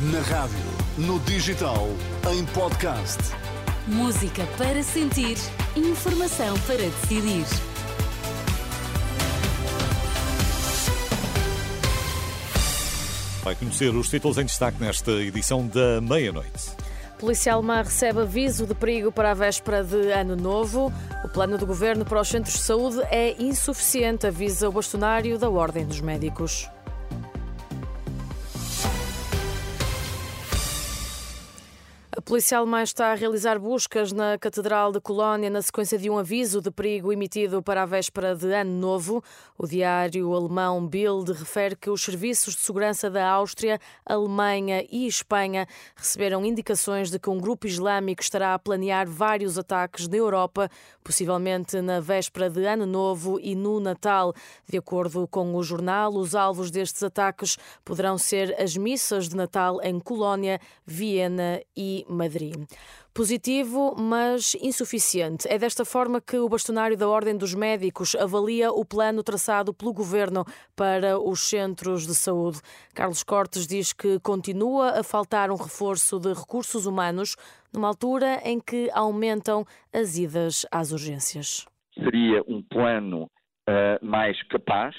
Na rádio, no digital, em podcast. Música para sentir, informação para decidir. Vai conhecer os títulos em destaque nesta edição da meia-noite. Policial Mar recebe aviso de perigo para a véspera de Ano Novo. O plano do governo para os centros de saúde é insuficiente, avisa o bastonário da Ordem dos Médicos. Policial mais está a realizar buscas na Catedral de Colónia na sequência de um aviso de perigo emitido para a véspera de Ano Novo. O diário alemão Bild refere que os serviços de segurança da Áustria, Alemanha e Espanha receberam indicações de que um grupo islâmico estará a planear vários ataques na Europa, possivelmente na véspera de Ano Novo e no Natal. De acordo com o jornal, os alvos destes ataques poderão ser as missas de Natal em Colónia, Viena e Madrid. Positivo, mas insuficiente. É desta forma que o bastonário da Ordem dos Médicos avalia o plano traçado pelo governo para os centros de saúde. Carlos Cortes diz que continua a faltar um reforço de recursos humanos numa altura em que aumentam as idas às urgências. Seria um plano uh, mais capaz.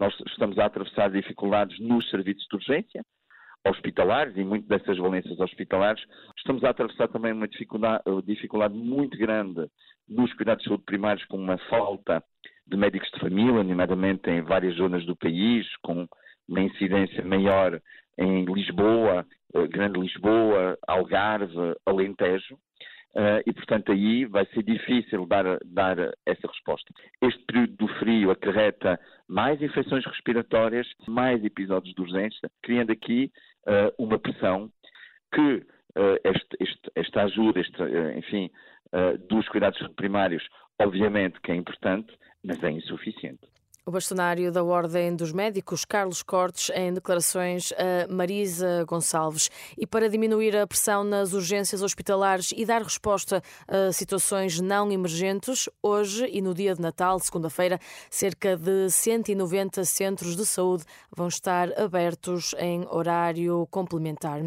Nós estamos a atravessar dificuldades nos serviços de urgência hospitalares e muito dessas valências hospitalares. Estamos a atravessar também uma dificuldade, dificuldade muito grande nos cuidados de saúde primários, com uma falta de médicos de família, nomeadamente em várias zonas do país, com uma incidência maior em Lisboa, eh, Grande Lisboa, Algarve, Alentejo. Uh, e, portanto, aí vai ser difícil dar, dar essa resposta. Este período do frio acarreta mais infecções respiratórias, mais episódios de urgência, criando aqui uh, uma pressão que uh, este, este, esta ajuda, este, uh, enfim, dos cuidados primários, obviamente que é importante, mas é insuficiente. O bastonário da Ordem dos Médicos, Carlos Cortes, em declarações a Marisa Gonçalves. E para diminuir a pressão nas urgências hospitalares e dar resposta a situações não emergentes, hoje e no dia de Natal, segunda-feira, cerca de 190 centros de saúde vão estar abertos em horário complementar.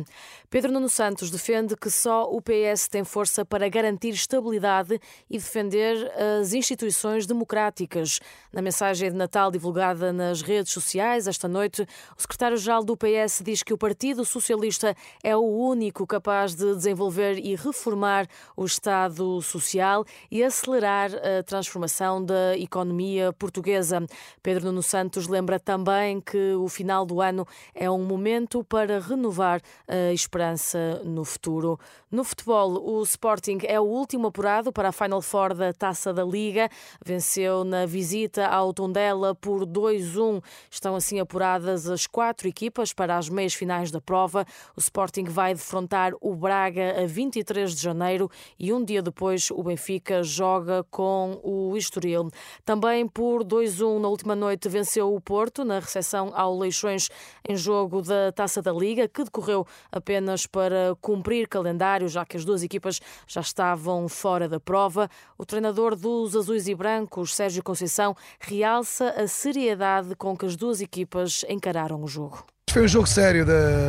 Pedro Nuno Santos defende que só o PS tem força para garantir estabilidade e defender as instituições democráticas. Na mensagem de Natal, Natal divulgada nas redes sociais esta noite, o secretário-geral do PS diz que o Partido Socialista é o único capaz de desenvolver e reformar o Estado Social e acelerar a transformação da economia portuguesa. Pedro Nuno Santos lembra também que o final do ano é um momento para renovar a esperança no futuro. No futebol, o Sporting é o último apurado para a Final Four da Taça da Liga. Venceu na visita ao Tondela por 2-1. Estão assim apuradas as quatro equipas para as meias finais da prova. O Sporting vai defrontar o Braga a 23 de janeiro e um dia depois o Benfica joga com o Estoril. Também por 2-1 na última noite venceu o Porto na recepção ao Leixões em jogo da Taça da Liga, que decorreu apenas para cumprir calendário, já que as duas equipas já estavam fora da prova. O treinador dos Azuis e Brancos, Sérgio Conceição, realça a seriedade com que as duas equipas encararam o jogo. Foi um jogo sério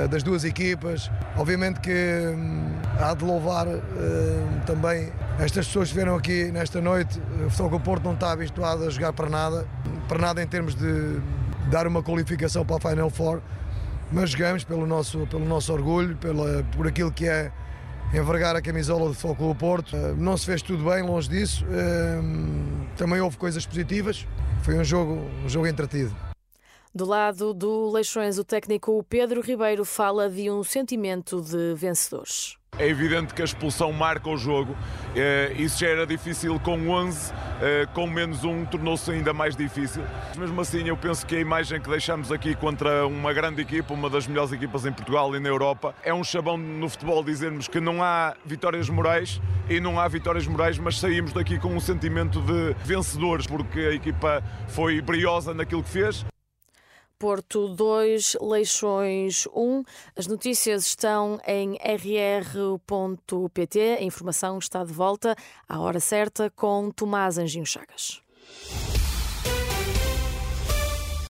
das duas equipas. Obviamente que hum, há de louvar hum, também estas pessoas que vieram aqui nesta noite. O Futebol Porto não está habituado a jogar para nada, para nada em termos de dar uma qualificação para a Final Four, mas jogamos pelo nosso, pelo nosso orgulho, pela, por aquilo que é envergar a camisola do Futebol Porto. Hum, não se fez tudo bem, longe disso. Também houve coisas positivas foi um jogo, um jogo entretido. Do lado do Leixões, o técnico Pedro Ribeiro fala de um sentimento de vencedores. É evidente que a expulsão marca o jogo. Eh, isso já era difícil com 11, eh, com menos um tornou-se ainda mais difícil. Mesmo assim, eu penso que a imagem que deixamos aqui contra uma grande equipa, uma das melhores equipas em Portugal e na Europa, é um chabão no futebol dizermos que não há vitórias morais e não há vitórias morais, mas saímos daqui com um sentimento de vencedores, porque a equipa foi briosa naquilo que fez. Porto 2, Leixões 1. As notícias estão em rr.pt. A informação está de volta à hora certa com Tomás Anjinho Chagas.